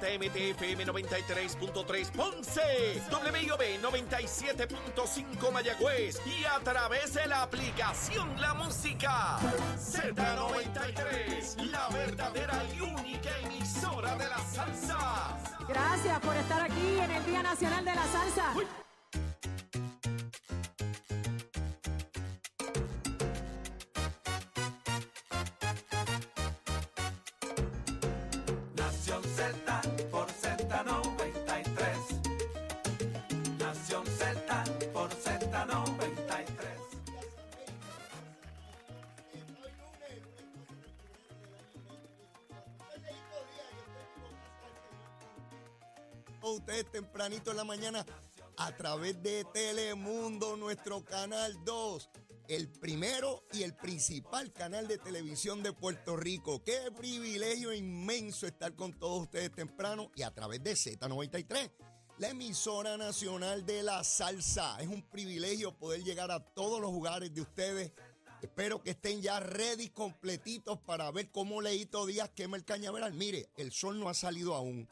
ZMTFM 93.3 Ponce, WIOB 97.5 Mayagüez y a través de la aplicación La Música Z93, la verdadera y única emisora de la salsa. Gracias por estar aquí en el Día Nacional de la Salsa. Nación tempranito en la mañana a través de Telemundo, nuestro canal 2, el primero y el principal canal de televisión de Puerto Rico. Qué privilegio inmenso estar con todos ustedes temprano y a través de Z93, la emisora nacional de la salsa. Es un privilegio poder llegar a todos los lugares de ustedes. Espero que estén ya ready completitos para ver cómo Leito Díaz quema el cañaveral. Mire, el sol no ha salido aún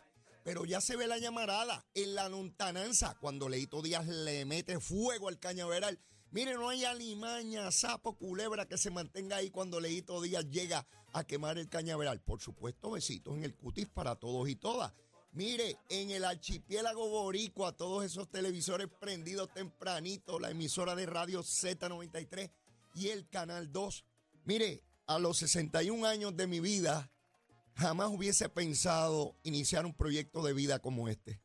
pero ya se ve la llamarada en la lontananza cuando Leito Díaz le mete fuego al cañaveral. Mire, no hay alimaña, sapo, culebra que se mantenga ahí cuando Leito Díaz llega a quemar el cañaveral. Por supuesto, besitos en el cutis para todos y todas. Mire, en el archipiélago boricua, todos esos televisores prendidos tempranito, la emisora de radio Z93 y el Canal 2. Mire, a los 61 años de mi vida, jamás hubiese pensado iniciar un proyecto de vida como este.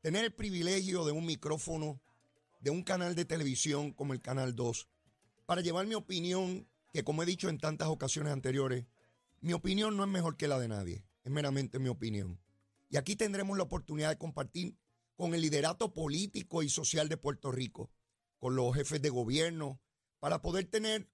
Tener el privilegio de un micrófono, de un canal de televisión como el Canal 2, para llevar mi opinión, que como he dicho en tantas ocasiones anteriores, mi opinión no es mejor que la de nadie, es meramente mi opinión. Y aquí tendremos la oportunidad de compartir con el liderato político y social de Puerto Rico, con los jefes de gobierno, para poder tener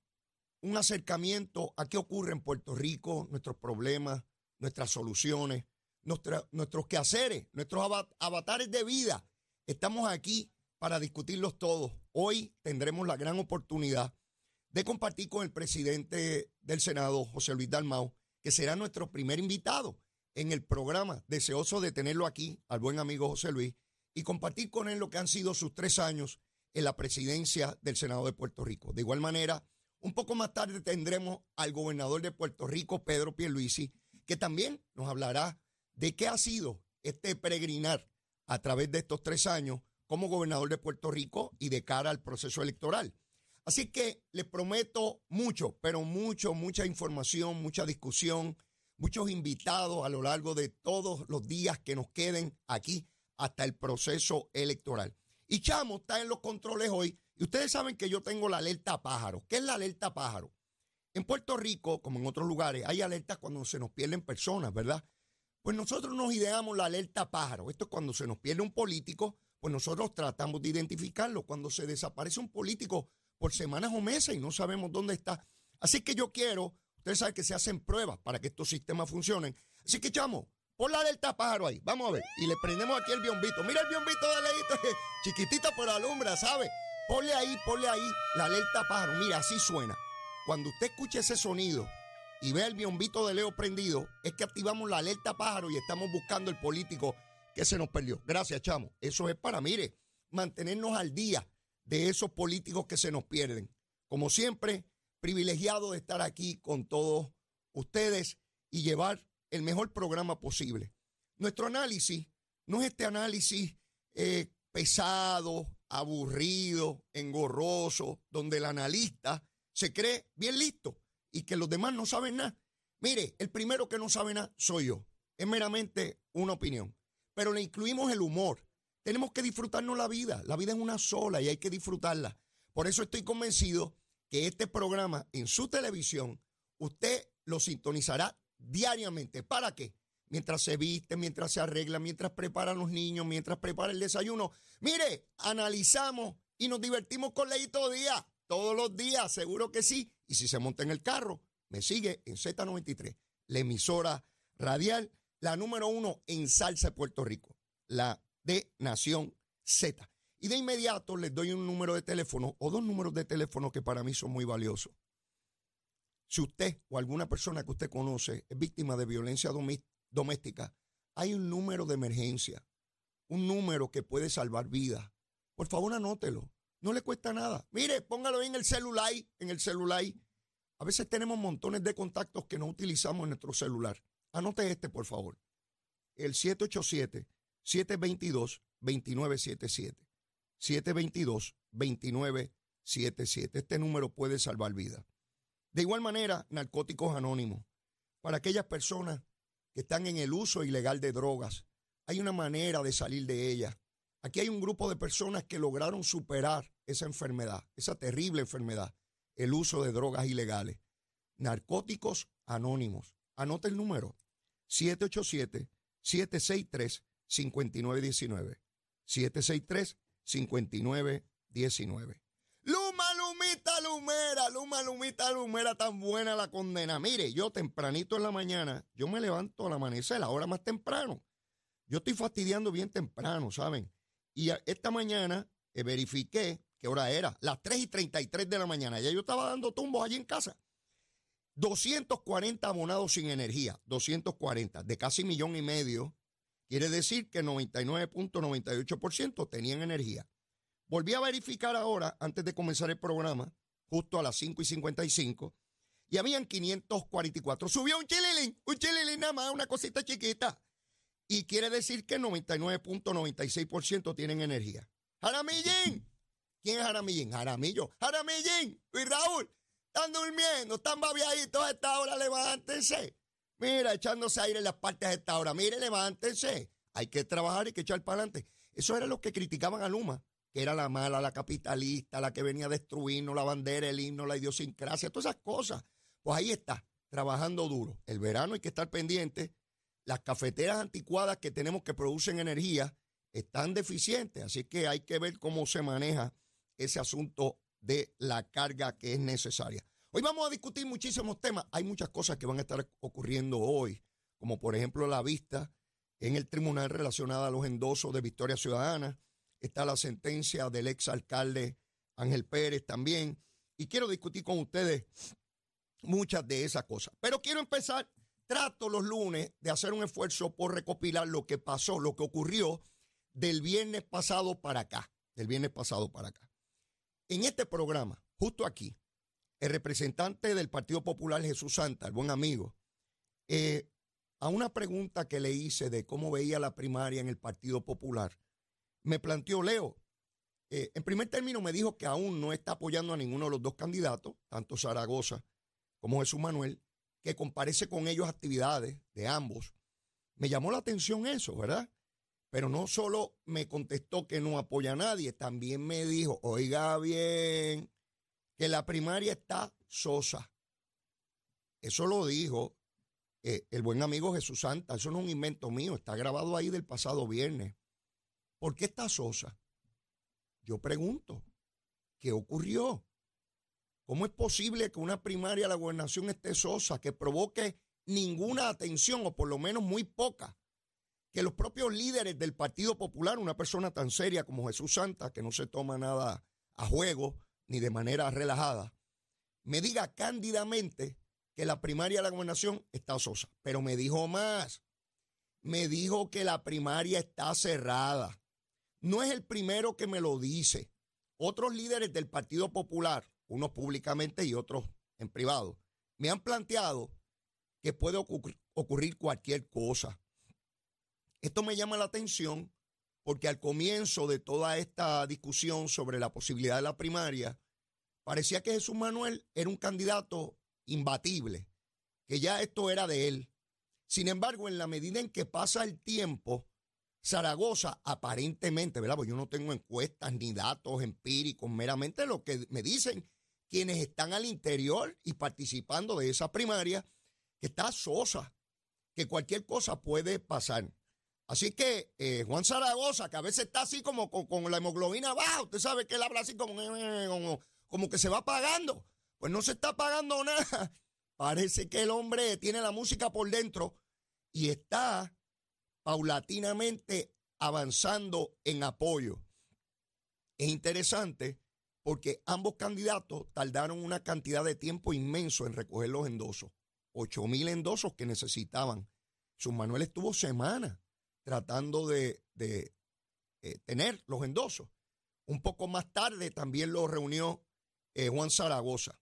un acercamiento a qué ocurre en Puerto Rico, nuestros problemas, nuestras soluciones, nuestros quehaceres, nuestros ava- avatares de vida. Estamos aquí para discutirlos todos. Hoy tendremos la gran oportunidad de compartir con el presidente del Senado, José Luis Dalmau, que será nuestro primer invitado en el programa. Deseoso de tenerlo aquí, al buen amigo José Luis, y compartir con él lo que han sido sus tres años en la presidencia del Senado de Puerto Rico. De igual manera, un poco más tarde tendremos al gobernador de Puerto Rico, Pedro Pierluisi, que también nos hablará de qué ha sido este peregrinar a través de estos tres años como gobernador de Puerto Rico y de cara al proceso electoral. Así que les prometo mucho, pero mucho, mucha información, mucha discusión, muchos invitados a lo largo de todos los días que nos queden aquí hasta el proceso electoral. Y Chamo está en los controles hoy. Y ustedes saben que yo tengo la alerta pájaro. ¿Qué es la alerta pájaro? En Puerto Rico, como en otros lugares, hay alertas cuando se nos pierden personas, ¿verdad? Pues nosotros nos ideamos la alerta pájaro. Esto es cuando se nos pierde un político, pues nosotros tratamos de identificarlo. Cuando se desaparece un político por semanas o meses y no sabemos dónde está. Así que yo quiero, ustedes saben que se hacen pruebas para que estos sistemas funcionen. Así que, chamo, pon la alerta pájaro ahí. Vamos a ver. Y le prendemos aquí el biombito. Mira el biombito de leíto. Chiquitito pero alumbra, ¿sabe? Ponle ahí, ponle ahí la alerta pájaro. Mira, así suena. Cuando usted escuche ese sonido y vea el biombito de Leo prendido, es que activamos la alerta pájaro y estamos buscando el político que se nos perdió. Gracias, chamo. Eso es para, mire, mantenernos al día de esos políticos que se nos pierden. Como siempre, privilegiado de estar aquí con todos ustedes y llevar el mejor programa posible. Nuestro análisis no es este análisis eh, pesado, aburrido, engorroso, donde el analista se cree bien listo y que los demás no saben nada. Mire, el primero que no sabe nada soy yo. Es meramente una opinión. Pero le incluimos el humor. Tenemos que disfrutarnos la vida. La vida es una sola y hay que disfrutarla. Por eso estoy convencido que este programa en su televisión, usted lo sintonizará diariamente. ¿Para qué? Mientras se viste, mientras se arregla, mientras preparan los niños, mientras prepara el desayuno. Mire, analizamos y nos divertimos con Leito Díaz. Todos los días, seguro que sí. Y si se monta en el carro, me sigue en Z93, la emisora radial, la número uno en salsa de Puerto Rico, la de Nación Z. Y de inmediato les doy un número de teléfono o dos números de teléfono que para mí son muy valiosos. Si usted o alguna persona que usted conoce es víctima de violencia doméstica, hay un número de emergencia, un número que puede salvar vidas. Por favor, anótelo. No le cuesta nada. Mire, póngalo en el celular, en el celular. A veces tenemos montones de contactos que no utilizamos en nuestro celular. Anote este, por favor. El 787-722-2977. 722-2977. Este número puede salvar vidas. De igual manera, Narcóticos Anónimos. Para aquellas personas que están en el uso ilegal de drogas, hay una manera de salir de ella. Aquí hay un grupo de personas que lograron superar esa enfermedad, esa terrible enfermedad, el uso de drogas ilegales. Narcóticos Anónimos. Anota el número 787-763-5919. 763-5919. Luma, Lumita, Lumera, Luma, Lumita, Lumera, tan buena la condena. Mire, yo tempranito en la mañana, yo me levanto al amanecer, la hora más temprano. Yo estoy fastidiando bien temprano, ¿saben? Y esta mañana eh, verifiqué qué hora era, las 3 y 33 de la mañana. Ya yo estaba dando tumbos allí en casa. 240 abonados sin energía, 240, de casi millón y medio. Quiere decir que 99.98% tenían energía. Volví a verificar ahora, antes de comenzar el programa, justo a las 5 y 55, y habían 544. Subió un chililín, un chililín nada más, una cosita chiquita. Y quiere decir que 99.96% tienen energía. Jaramillín. ¿Quién es Jaramillín? Jaramillo. Jaramillín. Y Raúl. Están durmiendo, están babiaditos a esta hora, levántense. Mira, echándose aire en las partes a esta hora. Mire, levántense. Hay que trabajar y que echar para adelante. Eso era lo que criticaban a Luma, que era la mala, la capitalista, la que venía a destruirnos la bandera, el himno, la idiosincrasia, todas esas cosas. Pues ahí está, trabajando duro. El verano hay que estar pendiente. Las cafeteras anticuadas que tenemos que producen energía están deficientes, así que hay que ver cómo se maneja ese asunto de la carga que es necesaria. Hoy vamos a discutir muchísimos temas. Hay muchas cosas que van a estar ocurriendo hoy, como por ejemplo la vista en el tribunal relacionada a los endosos de Victoria Ciudadana. Está la sentencia del ex alcalde Ángel Pérez también. Y quiero discutir con ustedes muchas de esas cosas. Pero quiero empezar, trato los lunes de hacer un esfuerzo por recopilar lo que pasó, lo que ocurrió del viernes pasado para acá. Del viernes pasado para acá. En este programa, justo aquí, el representante del Partido Popular, Jesús Santa, el buen amigo, eh, a una pregunta que le hice de cómo veía la primaria en el Partido Popular, me planteó Leo. Eh, en primer término me dijo que aún no está apoyando a ninguno de los dos candidatos, tanto Zaragoza como Jesús Manuel, que comparece con ellos actividades de ambos. Me llamó la atención eso, ¿verdad? Pero no solo me contestó que no apoya a nadie, también me dijo, oiga bien, que la primaria está sosa. Eso lo dijo eh, el buen amigo Jesús Santa. Eso no es un invento mío, está grabado ahí del pasado viernes. ¿Por qué está sosa? Yo pregunto, ¿qué ocurrió? ¿Cómo es posible que una primaria de la gobernación esté sosa, que provoque ninguna atención o por lo menos muy poca? que los propios líderes del Partido Popular, una persona tan seria como Jesús Santa, que no se toma nada a juego ni de manera relajada, me diga cándidamente que la primaria de la gobernación está sosa. Pero me dijo más. Me dijo que la primaria está cerrada. No es el primero que me lo dice. Otros líderes del Partido Popular, unos públicamente y otros en privado, me han planteado que puede ocurrir cualquier cosa. Esto me llama la atención porque al comienzo de toda esta discusión sobre la posibilidad de la primaria, parecía que Jesús Manuel era un candidato imbatible, que ya esto era de él. Sin embargo, en la medida en que pasa el tiempo, Zaragoza aparentemente, ¿verdad? Pues yo no tengo encuestas ni datos empíricos, meramente lo que me dicen quienes están al interior y participando de esa primaria, que está sosa, que cualquier cosa puede pasar. Así que eh, Juan Zaragoza, que a veces está así como con, la hemoglobina baja, usted sabe que él habla así como, como, que se va apagando. Pues no se está apagando nada. Parece que el hombre tiene la música por dentro y está paulatinamente avanzando en apoyo. Es interesante porque ambos candidatos tardaron una cantidad de tiempo inmenso en recoger los endosos. Ocho mil endosos que necesitaban. Su Manuel estuvo semanas tratando de, de, eh, tener los endosos. Un poco más tarde también lo reunió eh, Juan Zaragoza.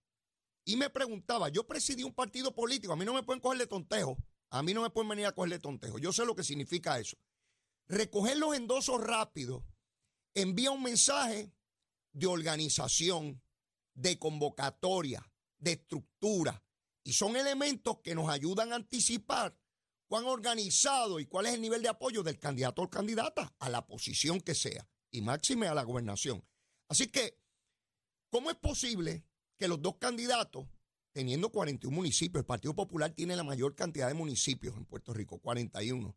Y me preguntaba, yo presidí un partido político, a mí no me pueden cogerle tontejo, a mí no me pueden venir a cogerle tontejo, yo sé lo que significa eso. Recoger los endosos rápido envía un mensaje de organización, de convocatoria, de estructura, y son elementos que nos ayudan a anticipar cuán organizado y cuál es el nivel de apoyo del candidato o candidata a la posición que sea, y máxime a la gobernación. Así que, ¿cómo es posible que los dos candidatos, teniendo 41 municipios, el Partido Popular tiene la mayor cantidad de municipios en Puerto Rico, 41,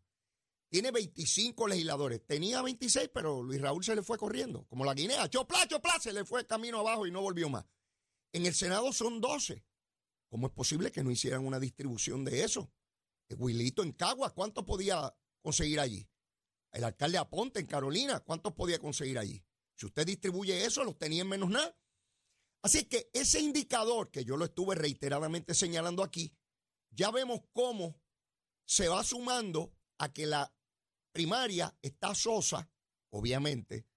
tiene 25 legisladores. Tenía 26, pero Luis Raúl se le fue corriendo, como la guinea. Chopla, chopla, se le fue camino abajo y no volvió más. En el Senado son 12. ¿Cómo es posible que no hicieran una distribución de eso? El Wilito en Caguas, ¿cuánto podía conseguir allí? El alcalde Aponte en Carolina, ¿cuánto podía conseguir allí? Si usted distribuye eso, los tenía en menos nada. Así que ese indicador que yo lo estuve reiteradamente señalando aquí, ya vemos cómo se va sumando a que la primaria está sosa, obviamente,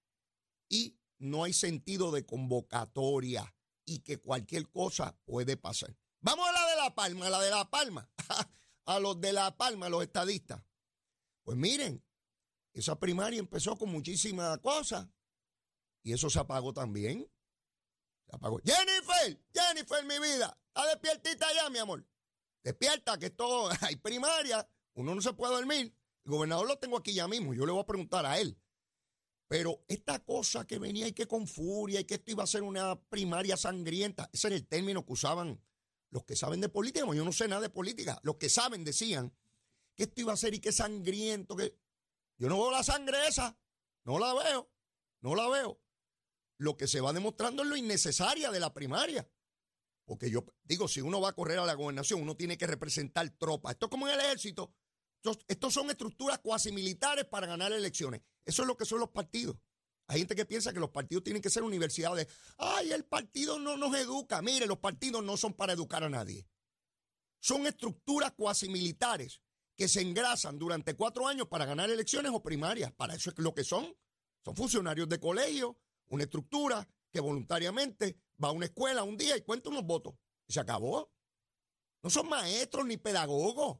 y no hay sentido de convocatoria y que cualquier cosa puede pasar. Vamos a la de La Palma, a la de La Palma, a los de La Palma, a los estadistas. Pues miren, esa primaria empezó con muchísimas cosas y eso se apagó también. Se apagó. Jennifer, Jennifer, mi vida, está despiertita ya, mi amor. Despierta, que esto hay primaria, uno no se puede dormir. El gobernador lo tengo aquí ya mismo, yo le voy a preguntar a él. Pero esta cosa que venía y que con furia y que esto iba a ser una primaria sangrienta, ese era el término que usaban los que saben de política, yo no sé nada de política, los que saben decían que esto iba a ser y que sangriento, que yo no veo la sangre esa, no la veo, no la veo. Lo que se va demostrando es lo innecesaria de la primaria. Porque yo digo, si uno va a correr a la gobernación, uno tiene que representar tropas. Esto es como en el ejército. Estos, son estructuras cuasi militares para ganar elecciones. Eso es lo que son los partidos. Hay gente que piensa que los partidos tienen que ser universidades. Ay, el partido no nos educa. Mire, los partidos no son para educar a nadie. Son estructuras cuasi militares que se engrasan durante cuatro años para ganar elecciones o primarias. Para eso es lo que son. Son funcionarios de colegio, una estructura que voluntariamente va a una escuela un día y cuenta unos votos. Y se acabó. No son maestros ni pedagogos.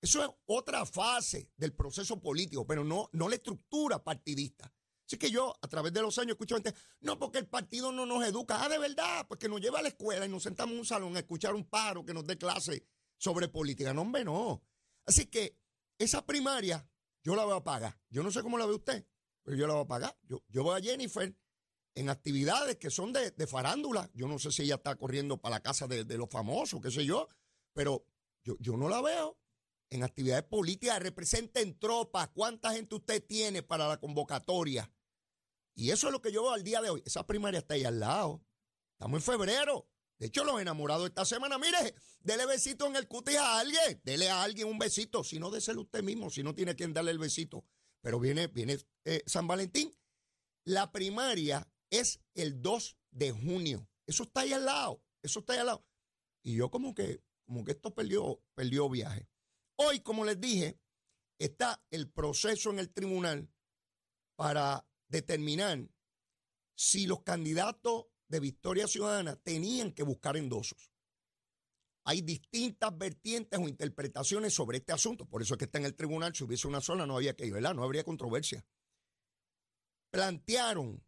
Eso es otra fase del proceso político, pero no, no la estructura partidista. Así que yo, a través de los años, escucho gente, no, porque el partido no nos educa. Ah, de verdad, pues que nos lleva a la escuela y nos sentamos en un salón a escuchar un paro que nos dé clase sobre política. No, hombre, no. Así que esa primaria yo la voy a pagar. Yo no sé cómo la ve usted, pero yo la voy a pagar. Yo, yo voy a Jennifer en actividades que son de, farándula. Yo no sé si ella está corriendo para la casa de, los famosos, qué sé yo, pero yo, yo no la veo en actividades políticas, representen tropas, cuánta gente usted tiene para la convocatoria. Y eso es lo que yo veo al día de hoy. Esa primaria está ahí al lado. Estamos en febrero. De hecho, los enamorados esta semana, mire, dele besito en el cutis a alguien. Dele a alguien un besito. Si no, déselo usted mismo, si no tiene quien darle el besito. Pero viene, viene eh, San Valentín. La primaria es el 2 de junio. Eso está ahí al lado. Eso está ahí al lado. Y yo como que, como que esto perdió, perdió viaje. Hoy, como les dije, está el proceso en el tribunal para determinar si los candidatos de Victoria Ciudadana tenían que buscar endosos. Hay distintas vertientes o interpretaciones sobre este asunto, por eso es que está en el tribunal, si hubiese una sola no había que ir, ¿verdad? No habría controversia. Plantearon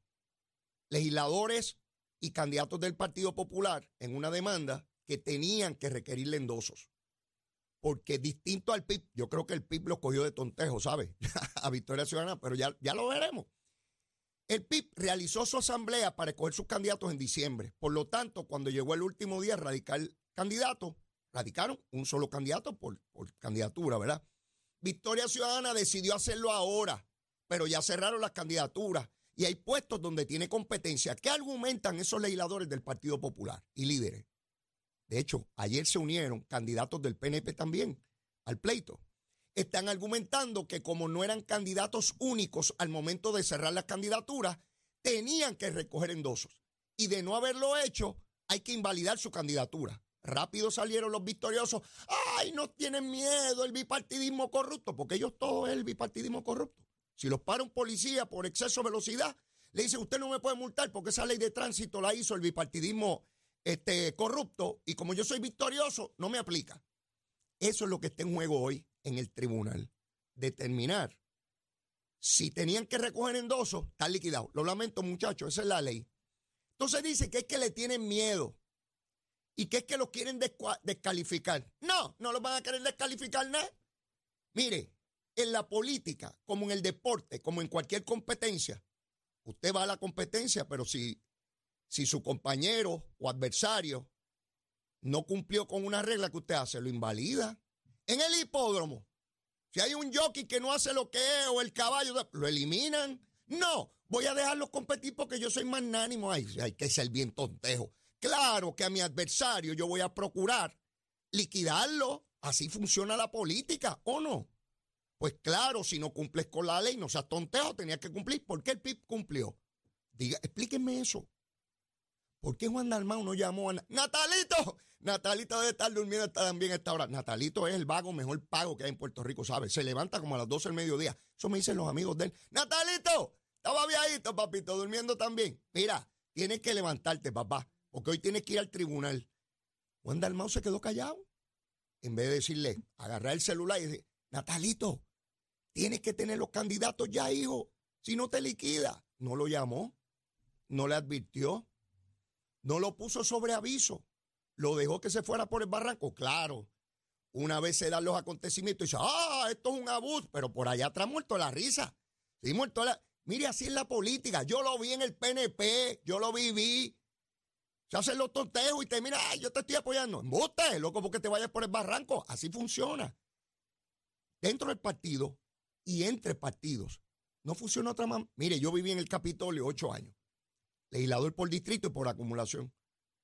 legisladores y candidatos del Partido Popular en una demanda que tenían que requerirle endosos porque distinto al PIB, yo creo que el PIB lo cogió de tontejo, ¿sabe? a Victoria Ciudadana, pero ya, ya lo veremos. El PIB realizó su asamblea para escoger sus candidatos en diciembre. Por lo tanto, cuando llegó el último día a radicar candidato, radicaron un solo candidato por, por candidatura, ¿verdad? Victoria Ciudadana decidió hacerlo ahora, pero ya cerraron las candidaturas y hay puestos donde tiene competencia. ¿Qué argumentan esos legisladores del Partido Popular y líderes? De hecho, ayer se unieron candidatos del PNP también al pleito. Están argumentando que como no eran candidatos únicos al momento de cerrar las candidaturas, tenían que recoger endosos. Y de no haberlo hecho, hay que invalidar su candidatura. rápido salieron los victoriosos. ¡Ay, no tienen miedo el bipartidismo corrupto! Porque ellos todo es el bipartidismo corrupto. Si los para un policía por exceso de velocidad, le dice, usted no me puede multar porque esa ley de tránsito la hizo el bipartidismo este, corrupto y como yo soy victorioso, no me aplica. Eso es lo que está en juego hoy en el tribunal. Determinar si tenían que recoger endosos, está liquidado. Lo lamento, muchachos, esa es la ley. Entonces dice que es que le tienen miedo y que es que los quieren descalificar. No, no los van a querer descalificar nada. Mire, en la política, como en el deporte, como en cualquier competencia, usted va a la competencia, pero si, si su compañero o adversario no cumplió con una regla que usted hace, lo invalida. En el hipódromo, si hay un jockey que no hace lo que es o el caballo, lo eliminan. No, voy a dejarlos competir porque yo soy magnánimo. Ay, hay que ser bien tontejo. Claro que a mi adversario yo voy a procurar liquidarlo. Así funciona la política, ¿o no? Pues claro, si no cumples con la ley, no seas tontejo, tenías que cumplir. ¿Por qué el PIB cumplió? Diga, explíquenme eso. ¿Por qué Juan Dalmau no llamó a Natalito? Natalito debe estar durmiendo también a esta hora. Natalito es el vago mejor pago que hay en Puerto Rico, ¿sabes? Se levanta como a las 12 del mediodía. Eso me dicen los amigos de él. Natalito, estaba viejito, papito, durmiendo también. Mira, tienes que levantarte, papá, porque hoy tienes que ir al tribunal. Juan Dalmau se quedó callado. En vez de decirle, agarrar el celular y decir, Natalito, tienes que tener los candidatos ya, hijo. Si no te liquida. No lo llamó, no le advirtió no lo puso sobre aviso. Lo dejó que se fuera por el barranco. Claro. Una vez se dan los acontecimientos y dice, ah, esto es un abuso. Pero por allá atrás muerto la risa. Sí, muerto la. Mire, así es la política. Yo lo vi en el PNP, yo lo viví. Se hacen los tonteos y te mira, ay, yo te estoy apoyando. Embuste, loco, porque te vayas por el barranco. Así funciona. Dentro del partido y entre partidos. No funciona otra manera. Mire, yo viví en el Capitolio ocho años legislador por distrito y por acumulación.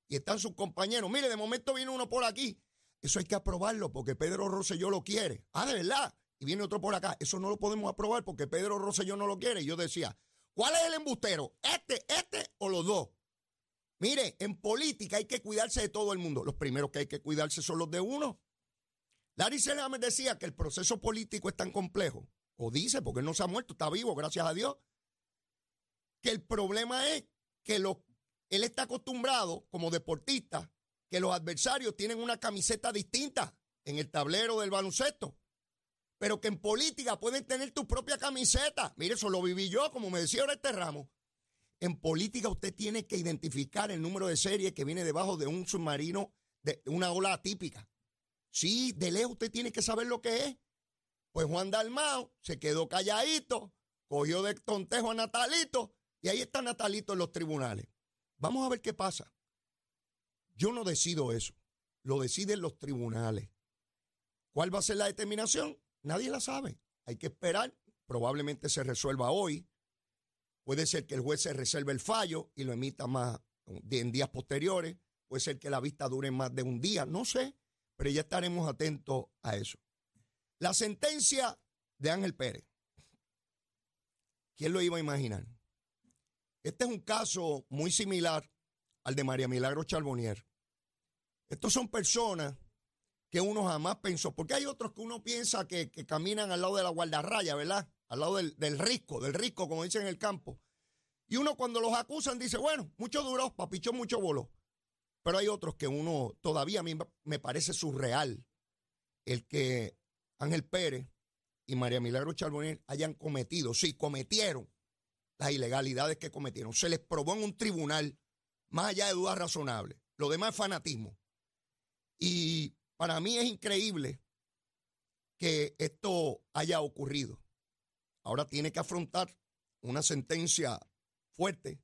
Y están sus compañeros. Mire, de momento viene uno por aquí. Eso hay que aprobarlo porque Pedro Rosselló lo quiere. Ah, de verdad. Y viene otro por acá. Eso no lo podemos aprobar porque Pedro Rosselló no lo quiere. Y yo decía, ¿cuál es el embustero? ¿Este, este o los dos? Mire, en política hay que cuidarse de todo el mundo. Los primeros que hay que cuidarse son los de uno. Larry me decía que el proceso político es tan complejo, o dice, porque él no se ha muerto, está vivo, gracias a Dios, que el problema es que él está acostumbrado como deportista que los adversarios tienen una camiseta distinta en el tablero del baloncesto. Pero que en política pueden tener tu propia camiseta. Mire, eso lo viví yo, como me decía ahora este ramo. En política usted tiene que identificar el número de serie que viene debajo de un submarino de una ola atípica. Sí, de lejos usted tiene que saber lo que es. Pues Juan Dalmao se quedó calladito, cogió de tontejo a Natalito y ahí está Natalito en los tribunales. Vamos a ver qué pasa. Yo no decido eso. Lo deciden los tribunales. ¿Cuál va a ser la determinación? Nadie la sabe. Hay que esperar. Probablemente se resuelva hoy. Puede ser que el juez se reserve el fallo y lo emita más en días posteriores. Puede ser que la vista dure más de un día. No sé. Pero ya estaremos atentos a eso. La sentencia de Ángel Pérez. ¿Quién lo iba a imaginar? Este es un caso muy similar al de María Milagro Charbonnier. Estos son personas que uno jamás pensó, porque hay otros que uno piensa que, caminan al lado de la guardarraya, ¿verdad? Al lado del, del, risco, del risco, como dicen en el campo. Y uno cuando los acusan dice, bueno, mucho duró, papichón, mucho voló. Pero hay otros que uno todavía a mí me parece surreal el que Ángel Pérez y María Milagro Charbonnier hayan cometido, sí, cometieron las ilegalidades que cometieron. Se les probó en un tribunal, más allá de dudas razonables. Lo demás es fanatismo. Y para mí es increíble que esto haya ocurrido. Ahora tiene que afrontar una sentencia fuerte,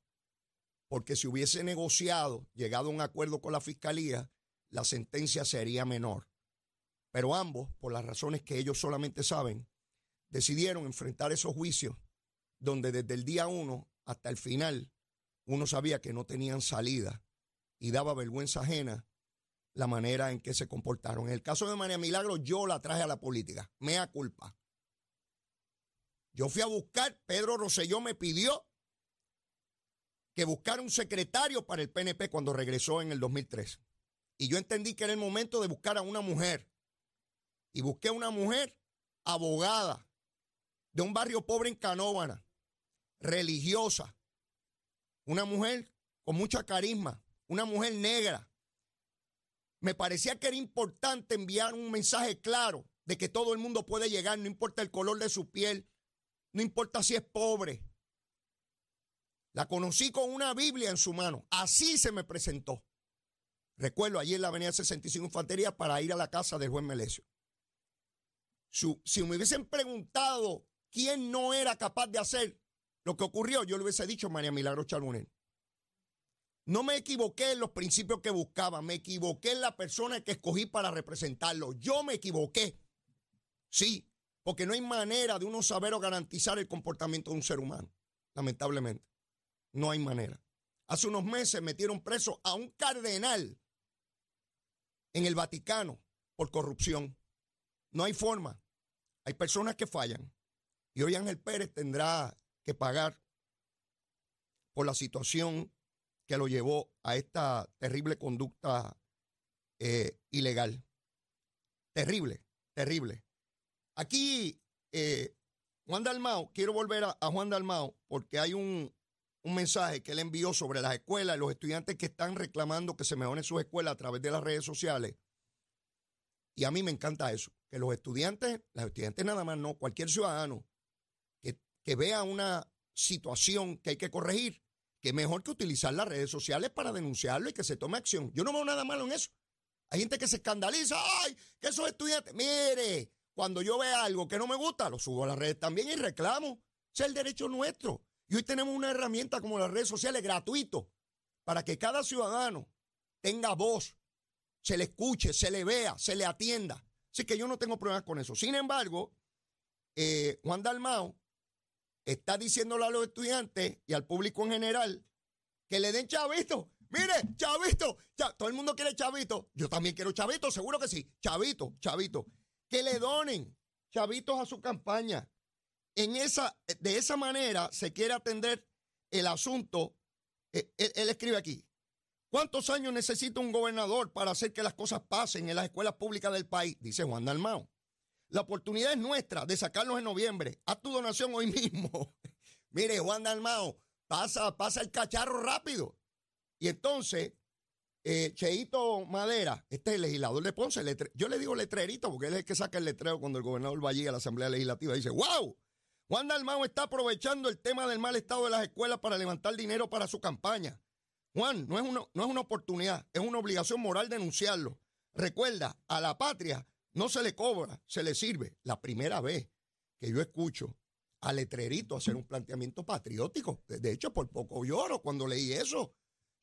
porque si hubiese negociado, llegado a un acuerdo con la fiscalía, la sentencia sería menor. Pero ambos, por las razones que ellos solamente saben, decidieron enfrentar esos juicios donde desde el día uno hasta el final uno sabía que no tenían salida y daba vergüenza ajena la manera en que se comportaron. En el caso de María Milagro, yo la traje a la política, mea culpa. Yo fui a buscar, Pedro Rosselló me pidió que buscara un secretario para el PNP cuando regresó en el 2003. Y yo entendí que era el momento de buscar a una mujer. Y busqué una mujer abogada de un barrio pobre en Canóvana, religiosa, una mujer con mucha carisma, una mujer negra. Me parecía que era importante enviar un mensaje claro de que todo el mundo puede llegar, no importa el color de su piel, no importa si es pobre. La conocí con una Biblia en su mano, así se me presentó. Recuerdo allí en la avenida 65 Infantería para ir a la casa del juez Melesio. Si, me hubiesen preguntado quién no era capaz de hacer lo que ocurrió, yo le hubiese dicho María Milagro Charbonel. No me equivoqué en los principios que buscaba, me equivoqué en la persona que escogí para representarlo. Yo me equivoqué. Sí, porque no hay manera de uno saber o garantizar el comportamiento de un ser humano, lamentablemente. No hay manera. Hace unos meses metieron preso a un cardenal en el Vaticano por corrupción. No hay forma. Hay personas que fallan. Y hoy Ángel Pérez tendrá que pagar por la situación que lo llevó a esta terrible conducta eh, ilegal. Terrible, terrible. Aquí, eh, Juan Dalmao, quiero volver a, a Juan Dalmao porque hay un, un mensaje que él envió sobre las escuelas y los estudiantes que están reclamando que se mejoren sus escuelas a través de las redes sociales. Y a mí me encanta eso, que los estudiantes, los estudiantes nada más, no, cualquier ciudadano que, vea una situación que hay que corregir, que mejor que utilizar las redes sociales para denunciarlo y que se tome acción. Yo no veo nada malo en eso. Hay gente que se escandaliza, ay, que esos estudiantes, mire, cuando yo vea algo que no me gusta, lo subo a las redes también y reclamo. Ese es el derecho nuestro. Y hoy tenemos una herramienta como las redes sociales gratuito para que cada ciudadano tenga voz, se le escuche, se le vea, se le atienda. Así que yo no tengo problemas con eso. Sin embargo, eh, Juan Dalmao está diciéndole a los estudiantes y al público en general que le den chavito. Mire, chavito, todo el mundo quiere chavito. Yo también quiero chavito, seguro que sí. Chavito, chavito. Que le donen chavitos a su campaña. En esa, de esa manera se quiere atender el asunto. Eh, él, escribe aquí, ¿cuántos años necesita un gobernador para hacer que las cosas pasen en las escuelas públicas del país? Dice Juan Dalmao. La oportunidad es nuestra de sacarlos en noviembre. Haz tu donación hoy mismo. Mire, Juan Dalmao, pasa, pasa el cacharro rápido. Y entonces, eh, Cheito Madera, este es el legislador de Ponce, yo le digo letrerito porque él es el que saca el letrero cuando el gobernador va allí a la Asamblea Legislativa y dice, wow, Juan Dalmao está aprovechando el tema del mal estado de las escuelas para levantar dinero para su campaña. Juan, no es, una, no es una oportunidad, es una obligación moral denunciarlo. Recuerda, a la patria no se le cobra, se le sirve. La primera vez que yo escucho a Letrerito hacer un planteamiento patriótico. De hecho, por poco lloro cuando leí eso.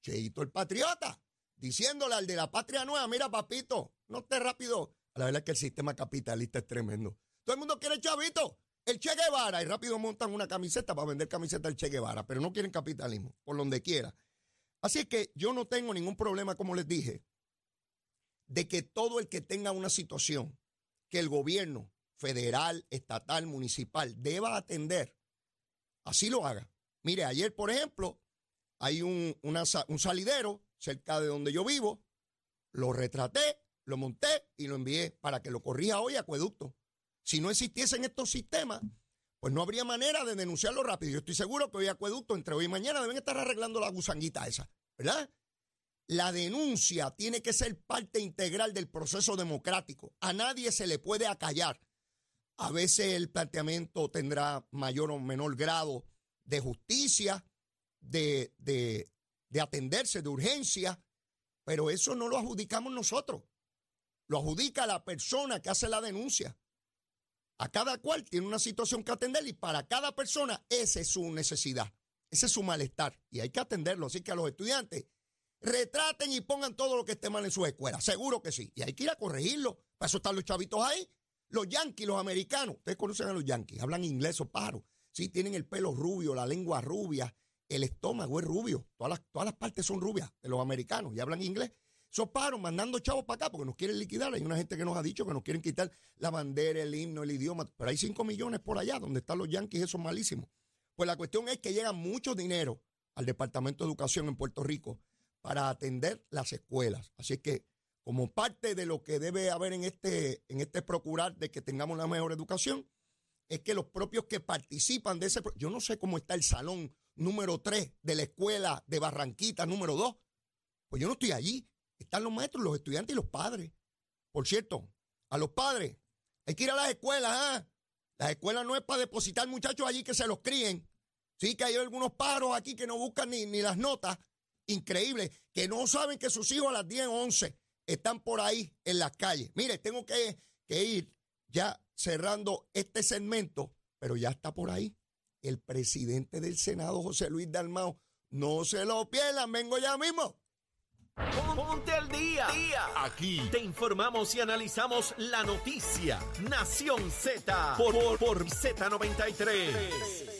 Cheito el patriota, diciéndole al de la patria nueva, mira papito, no esté rápido. La verdad es que el sistema capitalista es tremendo. Todo el mundo quiere chavito el Che Guevara y rápido montan una camiseta para vender camiseta del Che Guevara, pero no quieren capitalismo, por donde quiera. Así que yo no tengo ningún problema, como les dije, de que todo el que tenga una situación que el gobierno federal, estatal, municipal deba atender, así lo haga. Mire, ayer, por ejemplo, hay un, un salidero cerca de donde yo vivo, lo retraté, lo monté y lo envié para que lo corrija hoy acueducto. Si no existiesen estos sistemas, pues no habría manera de denunciarlo rápido. Yo estoy seguro que hoy acueducto, entre hoy y mañana, deben estar arreglando la gusanguita esa, ¿verdad? La denuncia tiene que ser parte integral del proceso democrático. A nadie se le puede acallar. A veces el planteamiento tendrá mayor o menor grado de justicia, de, de, de atenderse, de urgencia, pero eso no lo adjudicamos nosotros. Lo adjudica la persona que hace la denuncia. A cada cual tiene una situación que atender y para cada persona esa es su necesidad, ese es su malestar y hay que atenderlo. Así que a los estudiantes retraten y pongan todo lo que esté mal en sus escuelas, seguro que sí. Y hay que ir a corregirlo. Para eso están los chavitos ahí. Los yanquis, los americanos, ustedes conocen a los yanquis, hablan inglés o paro. Sí, tienen el pelo rubio, la lengua rubia, el estómago es rubio, todas las, todas las partes son rubias de los americanos y hablan inglés. Esos paros mandando chavos para acá porque nos quieren liquidar. Hay una gente que nos ha dicho que nos quieren quitar la bandera, el himno, el idioma. Pero hay 5 millones por allá donde están los yanquis, esos malísimos. Pues la cuestión es que llega mucho dinero al Departamento de Educación en Puerto Rico para atender las escuelas. Así que como parte de lo que debe haber en este, en este procurar de que tengamos la mejor educación, es que los propios que participan de ese... Yo no sé cómo está el salón número 3 de la escuela de Barranquita número 2. Pues yo no estoy allí. Están los maestros, los estudiantes y los padres. Por cierto, a los padres, hay que ir a las escuelas. ¿ah? Las escuelas no es para depositar muchachos allí que se los críen. Sí que hay algunos paros aquí que no buscan ni, ni las notas. Increíble. Que no saben que sus hijos a las 10 o 11 están por ahí en las calles. Mire, tengo que, ir ya cerrando este segmento, pero ya está por ahí el presidente del Senado, José Luis Dalmao. No se lo pierdan, vengo ya mismo. Ponte al día. Aquí te informamos y analizamos la noticia. Nación Z por, por, por Z93.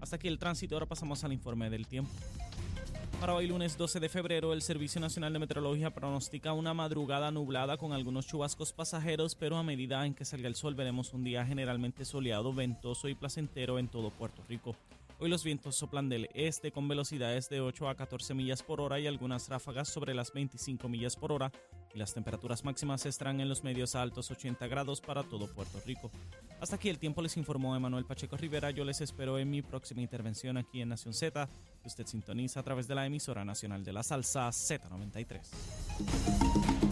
Hasta aquí el tránsito, ahora pasamos al informe del tiempo. Para hoy lunes 12 de febrero, el Servicio Nacional de Meteorología pronostica una madrugada nublada con algunos chubascos pasajeros, pero a medida en que salga el sol veremos un día generalmente soleado, ventoso y placentero en todo Puerto Rico. Hoy los vientos soplan del este con velocidades de 8 a 14 millas por hora y algunas ráfagas sobre las 25 millas por hora y las temperaturas máximas estarán en los medios a altos 80 grados para todo Puerto Rico. Hasta aquí el tiempo les informó Emanuel Pacheco Rivera. Yo les espero en mi próxima intervención aquí en Nación Z, que usted sintoniza a través de la emisora nacional de la salsa Z93.